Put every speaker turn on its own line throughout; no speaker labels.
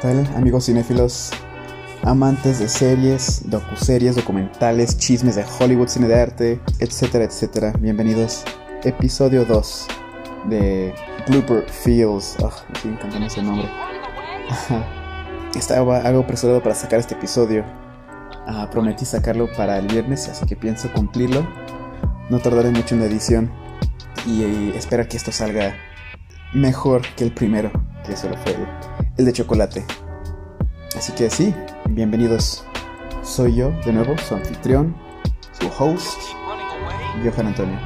tal, amigos cinéfilos? Amantes de series, docuseries, documentales, chismes de Hollywood, cine de arte, etcétera, etcétera. Bienvenidos. Episodio 2 de Blooper Fields. Oh, me sigue encantando ese nombre. Estaba algo apresurado para sacar este episodio. Ah, prometí sacarlo para el viernes, así que pienso cumplirlo. No tardaré mucho en la edición. Y, y espero que esto salga mejor que el primero, que solo fue el de chocolate. Así que sí, bienvenidos. Soy yo, de nuevo, su anfitrión, su host, Johan Antonio.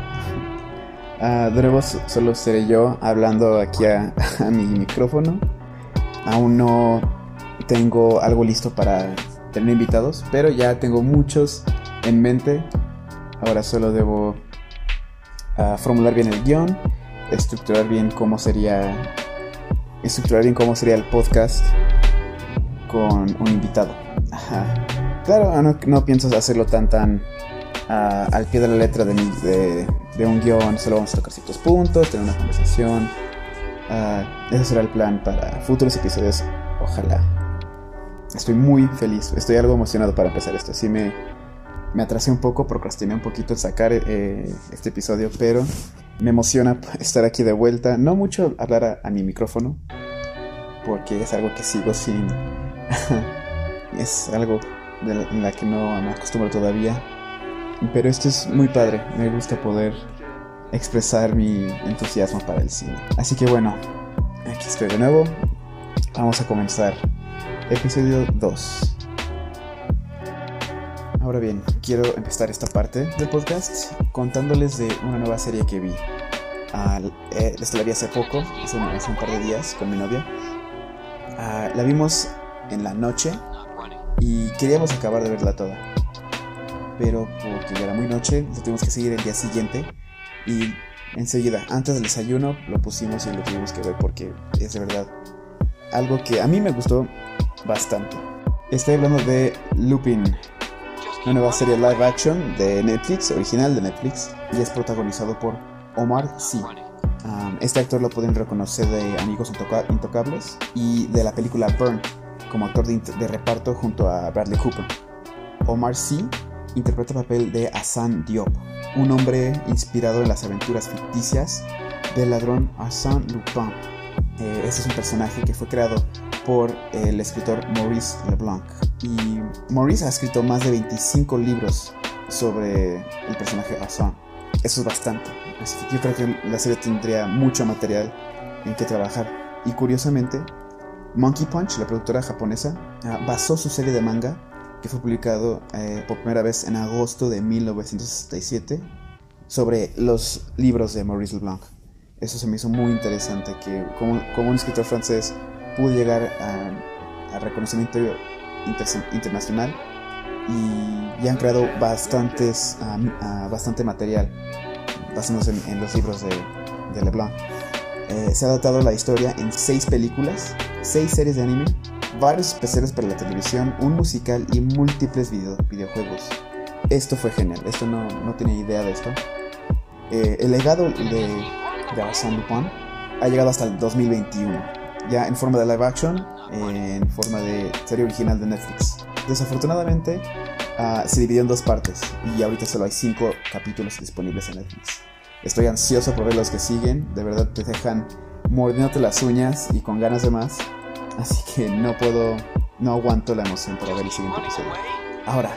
Ah, de nuevo, so- solo seré yo hablando aquí a, a mi micrófono. Aún no tengo algo listo para tener invitados, pero ya tengo muchos en mente. Ahora solo debo ah, formular bien el guion, estructurar bien cómo sería estructurar bien cómo sería el podcast con un invitado. Ajá. Claro, no, no pienso hacerlo tan tan ah, al pie de la letra de, mi- de, de un guion, solo vamos a tocar ciertos puntos, tener una conversación. Ah, ese será el plan para futuros episodios, ojalá. Estoy muy feliz, estoy algo emocionado para empezar esto. Sí me, me atrasé un poco, procrastiné un poquito el sacar eh, este episodio, pero me emociona estar aquí de vuelta. No mucho hablar a, mi micrófono, porque es algo que sigo sin... es algo de en la que no me acostumbro todavía. Pero esto es muy padre, me gusta poder expresar mi entusiasmo para el cine. Así que bueno, aquí estoy de nuevo. Vamos a comenzar. Episodio 2. Ahora bien, quiero empezar esta parte del podcast contándoles de una nueva serie que vi. Ah, eh, esta la vi hace poco, hace hace un par de días con mi novia. Ah, la vimos en la noche y queríamos acabar de verla toda. Pero porque ya era muy noche, lo tuvimos que seguir el día siguiente. Y enseguida, antes del desayuno, lo pusimos y lo tuvimos que ver porque es de verdad algo que a mí me gustó bastante. Estoy hablando de Lupin, una nueva serie live action de Netflix, original de Netflix, y es protagonizado por Omar Sy. Um, este actor lo pueden reconocer de Amigos Intoca- Intocables y de la película Burn como actor de, reparto junto a Bradley Cooper. Omar Sy interpreta el papel de Hassan Diop, un hombre inspirado en las aventuras ficticias del ladrón Arsène Lupin. Eh, este es un personaje que fue creado por el escritor Maurice Leblanc. Y Maurice ha escrito más de 25 libros sobre el personaje Arsène. Eso es bastante. Yo creo que la serie tendría mucho material en que trabajar. Y curiosamente, Monkey Punch, la productora japonesa, ah, basó su serie de manga, que fue publicado eh, por primera vez en agosto de 1967, sobre los libros de Maurice Leblanc. Eso se me hizo muy interesante, que como, como un escritor francés pudo llegar a, a reconocimiento inter- internacional y ya han creado bastantes, ah, bastante material basándose en, en los libros de, de Leblanc. Eh, se ha adaptado la historia en seis películas, seis series de anime, varios especiales para la televisión, un musical y múltiples video- videojuegos. Esto fue genial, esto no, no tenía idea de esto. Eh, el legado de, de Arsène Lupin ha llegado hasta el 2021, ya en forma de live action, en forma de serie original de Netflix. Desafortunadamente, ah, se dividió en dos partes y ahorita solo hay cinco capítulos disponibles en Netflix. Estoy ansioso por ver los que siguen, de verdad te dejan mordiéndote las uñas y con ganas de más. Así que no puedo, no aguanto la emoción para ver el siguiente episodio. Ahora,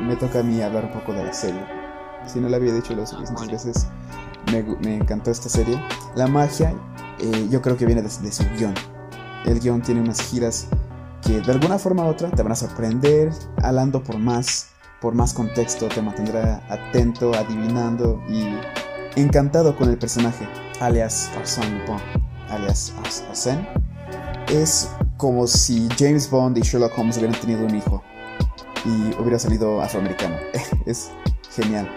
me toca a mí hablar un poco de la serie. Si no la había dicho lo suficientes veces, me, me encantó esta serie. La magia, eh, yo creo que viene de, de su guion. El guion tiene unas giras que de alguna forma u otra te van a sorprender, alando por más, por más contexto, te mantendrá atento, adivinando y encantado con el personaje, alias Arsène Lupin, alias Ars- Arsène. Es como si James Bond y Sherlock Holmes hubieran tenido un hijo y hubiera salido afroamericano. es genial.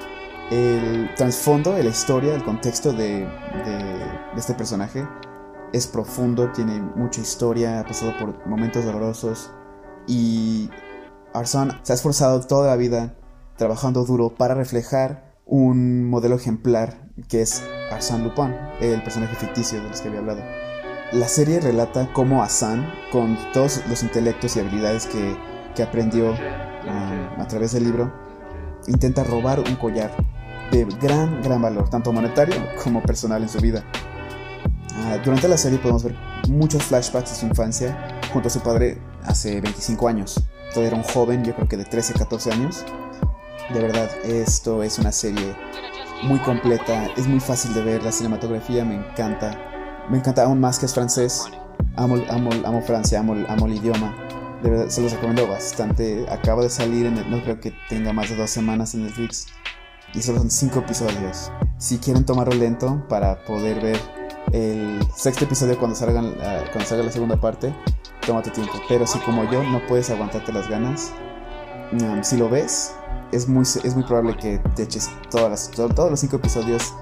El trasfondo la historia, el contexto de- de este personaje es profundo, tiene mucha historia, ha pasado por momentos dolorosos y Arsène se ha esforzado toda la vida trabajando duro para reflejar un modelo ejemplar que es Arsène Lupin, el personaje ficticio de los que había hablado. la serie relata cómo Hassan, con todos los intelectos y habilidades que, que aprendió um, a través del libro, intenta robar un collar de gran, gran valor, tanto monetario como personal en su vida. Uh, durante la serie podemos ver muchos flashbacks de su infancia junto a su padre hace 25 años. Todavía era un joven, yo creo que de 13, 14 años. De verdad, esto es una serie muy completa, es muy fácil de ver, la cinematografía me encanta. Me encanta aún más que es francés. Amo, amo, amo Francia, amo, amo el idioma. De verdad, se los recomiendo bastante. Acaba de salir, en no creo que tenga más de dos semanas en Netflix. Y solo son cinco episodios. Si quieren tomarlo lento para poder ver el sexto episodio cuando, salgan, uh, cuando salga la segunda parte, tómate tiempo. Pero si como yo no puedes aguantarte las ganas, um, si lo ves, es muy, es muy probable que te eches todas las, todo, todos los cinco episodios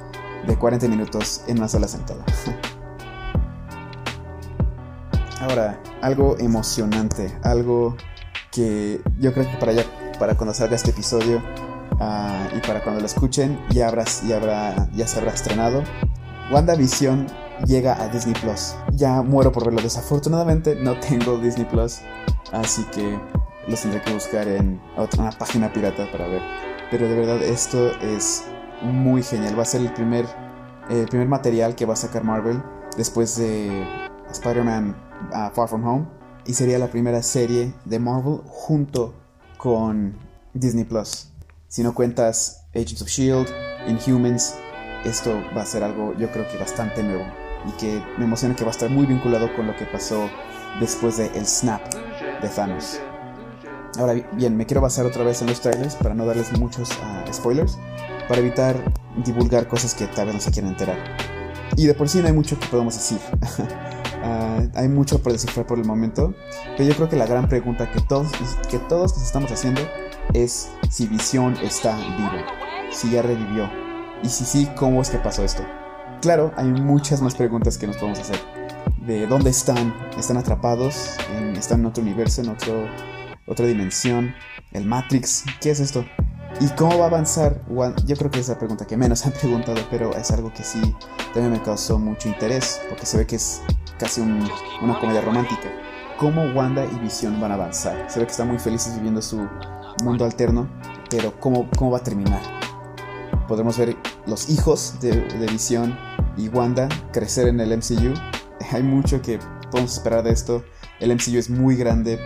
de 40 minutos en una sola sentada. Ahora, algo emocionante, algo que yo creo que para, ya, para cuando salga este episodio uh, y para cuando lo escuchen ya, habrás, ya, habrá, ya se habrá estrenado. WandaVision llega a Disney Plus. Ya muero por verlo. Desafortunadamente no tengo Disney Plus, así que los tendré que buscar en otra, página pirata para ver. Pero de verdad esto es muy genial. Va a ser el primer, eh, primer material que va a sacar Marvel después de Spider-Man uh, Far From Home. Y sería la primera serie de Marvel junto con Disney Plus. Si no cuentas Agents of Shield, Inhumans, esto va a ser algo yo creo que bastante nuevo. Y que me emociona que va a estar muy vinculado con lo que pasó después de el snap de Thanos. Ahora bien, me quiero basar otra vez en los trailers para no darles muchos uh, spoilers, para evitar divulgar cosas que tal vez no se quieran enterar. Y de por sí no hay mucho que podamos decir. uh, hay mucho por descifrar por el momento, pero yo creo que la gran pregunta que todos, que todos nos estamos haciendo es si Visión está vivo, si ya revivió, y si sí, cómo es que pasó esto. Claro, hay muchas más preguntas que nos podemos hacer. De dónde están, están atrapados, en, están en otro universo, en otro otra dimensión, el Matrix, ¿qué es esto? ¿Y cómo va a avanzar? Yo creo que es la pregunta que menos han preguntado, pero es algo que sí también me causó mucho interés, porque se ve que es casi un, una comedia romántica. ¿Cómo Wanda y Visión van a avanzar? Se ve que están muy felices viviendo su mundo alterno, pero ¿cómo, cómo va a terminar? Podremos ver los hijos de, de Visión y Wanda crecer en el MCU. Hay mucho que podemos esperar de esto. El MCU es muy grande,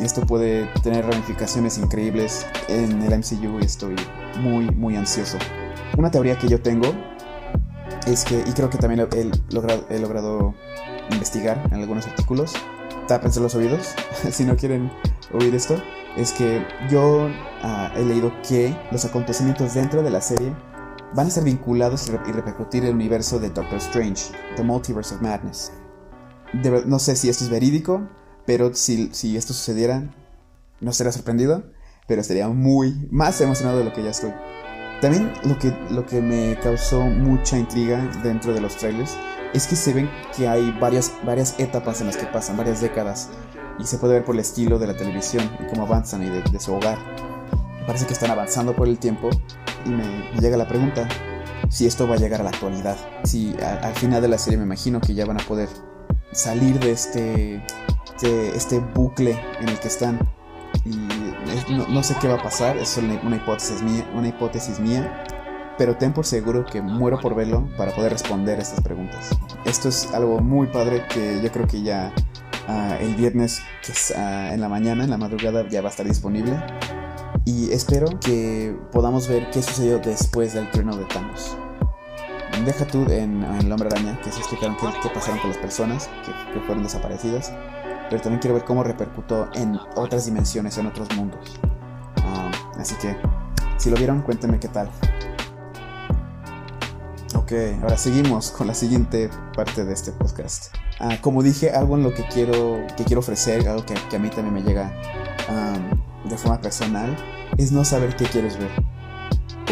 esto puede tener ramificaciones increíbles en el MCU y estoy muy, muy ansioso. Una teoría que yo tengo es que, y creo que también he logrado, investigar en algunos artículos, tápense los oídos si no quieren oír esto, es que yo uh, he leído que los acontecimientos dentro de la serie van a ser vinculados y, repercutir el universo de Doctor Strange, The Multiverse of Madness. No sé si esto es verídico, pero si, si esto sucediera, no estaría sorprendido, pero estaría muy más emocionado de lo que ya estoy. También lo que, lo que me causó mucha intriga dentro de los trailers es que se ven que hay varias, varias etapas en las que pasan, varias décadas, y se puede ver por el estilo de la televisión y cómo avanzan y de, su hogar. Parece que están avanzando por el tiempo y me, llega la pregunta si esto va a llegar a la actualidad. Si a, al final de la serie me imagino que ya van a poder salir de este este, este bucle en el que están. Y no, no, sé qué va a pasar, es una, hipótesis mía, una hipótesis mía, pero ten por seguro que muero por verlo para poder responder estas preguntas. Esto es algo muy padre que yo creo que ya uh, el viernes, que es, uh, en la mañana, en la madrugada, ya va a estar disponible. Y espero que podamos ver qué sucedió después del trueno de Thanos. Deja tú en, en El Hombre Araña, que se explicaron qué, qué pasaron con las personas que, que fueron desaparecidas pero también quiero ver cómo repercutó en otras dimensiones, en otros mundos. Uh, así que, si lo vieron, cuéntenme qué tal. Ok, ahora seguimos con la siguiente parte de este podcast. Uh, como dije, algo en lo que quiero, que quiero ofrecer, algo que, que a mí también me llega um, de forma personal, es no saber qué quieres ver.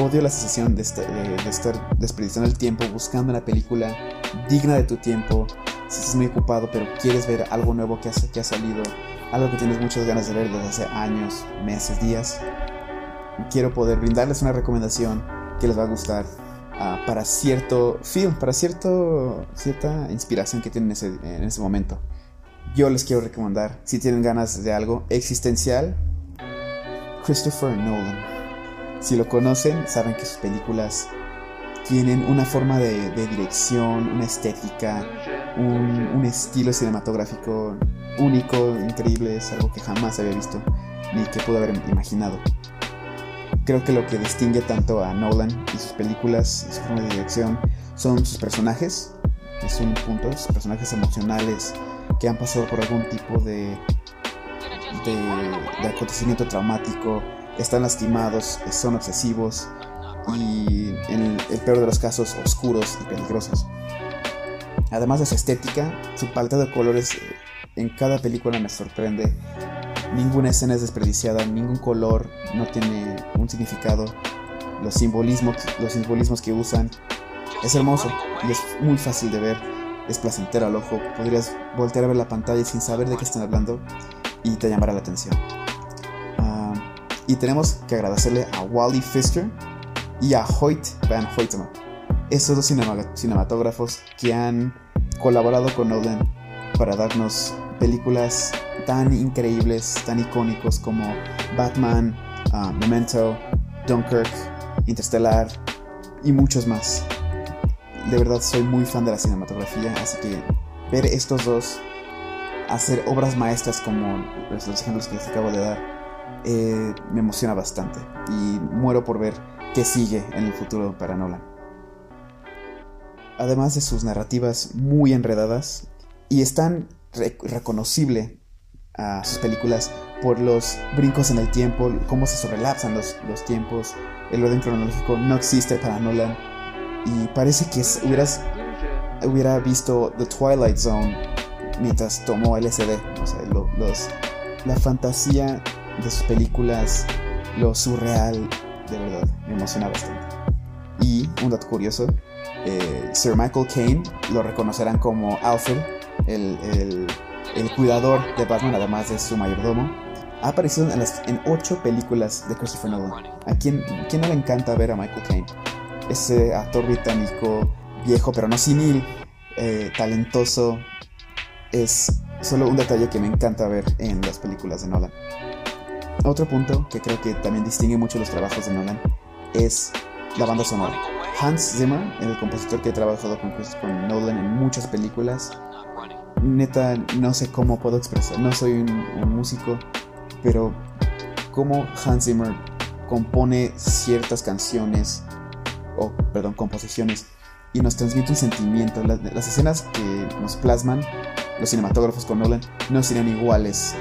Odio la sensación de, estar, de, estar desperdiciando el tiempo buscando una película digna de tu tiempo, si estás muy ocupado pero quieres ver algo nuevo que ha, que ha salido, algo que tienes muchas ganas de ver desde hace años, meses, días, quiero poder brindarles una recomendación que les va a gustar ah, para cierto film, para cierto, cierta inspiración que tienen en ese momento. Yo les quiero recomendar, si tienen ganas de algo existencial, Christopher Nolan. Si lo conocen, saben que sus películas tienen una forma de, dirección, una estética, un, un, estilo cinematográfico único, increíble, es algo que jamás había visto ni que pude haber imaginado. Creo que lo que distingue tanto a Nolan y sus películas y su forma de dirección son sus personajes, es un punto, personajes emocionales que han pasado por algún tipo de, de, acontecimiento traumático, están lastimados, son obsesivos y en el, peor de los casos oscuros y peligrosos. Además de su estética, su paleta de colores en cada película me sorprende. Ninguna escena es desperdiciada, ningún color no tiene un significado. Los simbolismos, los simbolismos que usan es hermoso y es muy fácil de ver, es placentero al ojo. Podrías voltear a ver la pantalla sin saber de qué están hablando y te llamará la atención. Ah, y tenemos que agradecerle a Wally Pfister y a Hoyt Van Hoytema, estos dos cinematógrafos que han colaborado con Nolan para darnos películas tan increíbles, tan icónicos como Batman, ah, Memento, Dunkirk, Interstellar y muchos más. De verdad soy muy fan de la cinematografía, así que ver estos dos hacer obras maestras como los ejemplos que les acabo de dar eh, me emociona bastante y muero por ver qué sigue en el futuro para Nolan. Además de sus narrativas muy enredadas y es tan reconocible a sus películas por los brincos en el tiempo, cómo se sobrelapsan los, los tiempos, el orden cronológico no existe para Nolan y parece que hubieras, hubiera visto The Twilight Zone mientras tomó LSD. O sea, los, la fantasía de sus películas, lo surreal, de verdad, me emociona bastante. Y un dato curioso, eh, Sir Michael Caine lo reconocerán como Alfred, el, el, el, cuidador de Batman, además de su mayordomo. Ha aparecido en, las, en ocho películas de Christopher Nolan. ¿A quién, quién no le encanta ver a Michael Caine? Ese actor británico viejo, pero no senil, eh, talentoso, es solo un detalle que me encanta ver en las películas de Nolan. Otro punto que creo que también distingue mucho los trabajos de Nolan es la banda sonora. Hans Zimmer, el compositor que ha trabajado con, Nolan en muchas películas, neta no sé cómo puedo expresar, no soy un, músico, pero cómo Hans Zimmer compone ciertas canciones, o perdón, composiciones, y nos transmite un sentimiento. Las escenas que nos plasman los cinematógrafos con Nolan no serían iguales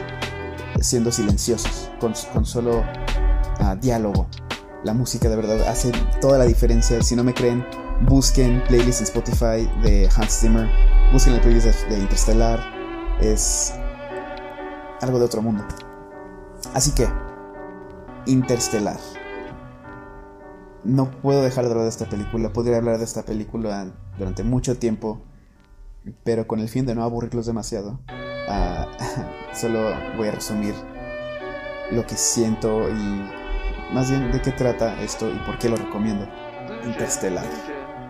siendo silenciosos, con, solo uh, diálogo. La música de verdad hace toda la diferencia. Si no me creen, busquen playlists en Spotify de Hans Zimmer, busquen el playlist de Interstellar. Es algo de otro mundo. Así que, Interstellar. No puedo dejar de hablar de esta película. Podría hablar de esta película durante mucho tiempo pero con el fin de no aburrirlos demasiado, uh, solo voy a resumir lo que siento y más bien de qué trata esto y por qué lo recomiendo. Interstellar.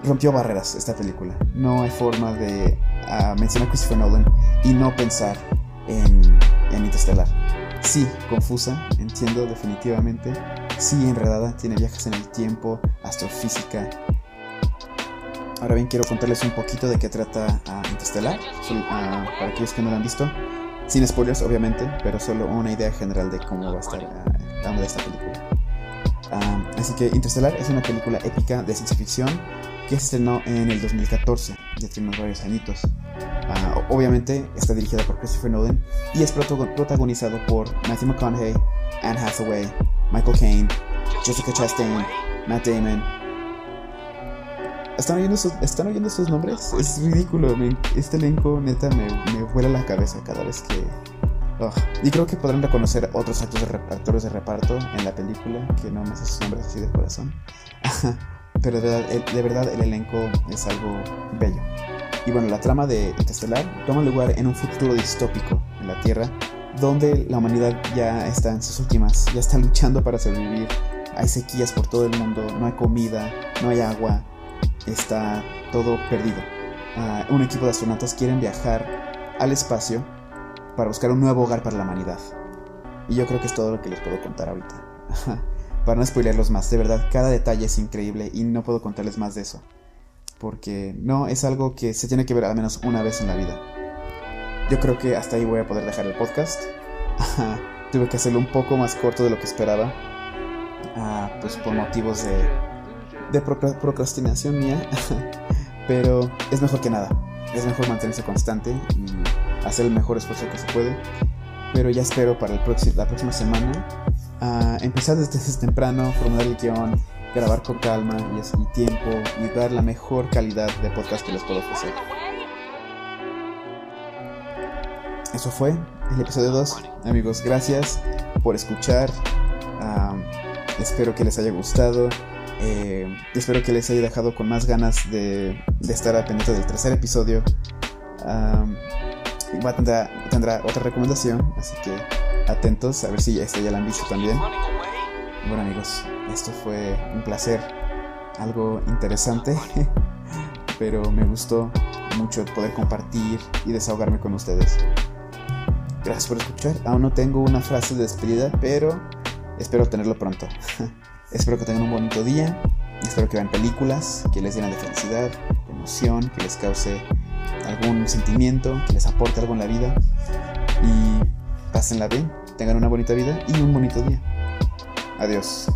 Rompió barreras esta película. No hay forma de uh, mencionar Christopher Nolan y no pensar en, en Interstellar. Sí, confusa, entiendo definitivamente. Sí, enredada, tiene viajes en el tiempo, astrofísica, Ahora bien, quiero contarles un poquito de qué trata uh, Interstellar, ah, para aquellos que no lo han visto. Sin spoilers, obviamente, pero solo una idea general de cómo va a estar uh, de esta película. así que Interstellar es una película épica de ciencia ficción que se estrenó en el 2014, ya tiene varios añitos. obviamente está dirigida por Christopher Nolan y es protagonizado por Matthew McConaughey, Anne Hathaway, Michael Caine, Jessica Chastain, Matt Damon, ¿Están oyendo, sus, ¿Están oyendo sus nombres? Es ridículo. este elenco neta me, me vuela la cabeza cada vez que... Y creo que podrán reconocer otros actores de, actores de reparto en la película, que no me sé sus nombres así de corazón. Pero de, de, verdad el elenco es algo bello. Y bueno, la trama de Interstellar toma lugar en un futuro distópico en la Tierra, donde la humanidad ya está en sus últimas, ya está luchando para sobrevivir. Hay sequías por todo el mundo, no hay comida, no hay agua, está todo perdido. Ah, un equipo de astronautas quieren viajar al espacio para buscar un nuevo hogar para la humanidad. Y yo creo que es todo lo que les puedo contar ahorita. para no spoilerlos más, de verdad, cada detalle es increíble y no puedo contarles más de eso. Porque no es algo que se tiene que ver al menos una vez en la vida. Yo creo que hasta ahí voy a poder dejar el podcast. Tuve que hacerlo un poco más corto de lo que esperaba. Ah, pues por motivos de, de procrastinación mía. Pero es mejor que nada. Es mejor mantenerse constante y hacer el mejor esfuerzo que se puede. Pero ya espero para el la próxima semana a empezar desde, temprano, formular el guion, grabar con calma y, y tiempo y dar la mejor calidad de podcast que les puedo ofrecer. Eso fue el episodio 2. Amigos, gracias por escuchar. espero que les haya gustado. Eh, espero que les haya dejado con más ganas de, estar al pendiente del tercer episodio. tendrá, tendrá, otra recomendación, así que atentos a ver si este ya la han visto también. Bueno amigos, esto fue un placer, algo interesante, pero me gustó mucho poder compartir y desahogarme con ustedes. Gracias por escuchar. Aún no tengo una frase de despedida, pero espero tenerlo pronto. espero que tengan un bonito día. Espero que vean películas que les llenen de felicidad, de emoción, que les cause algún sentimiento, que les aporte algo en la vida. Y pásenla bien, tengan una bonita vida y un bonito día. Adiós.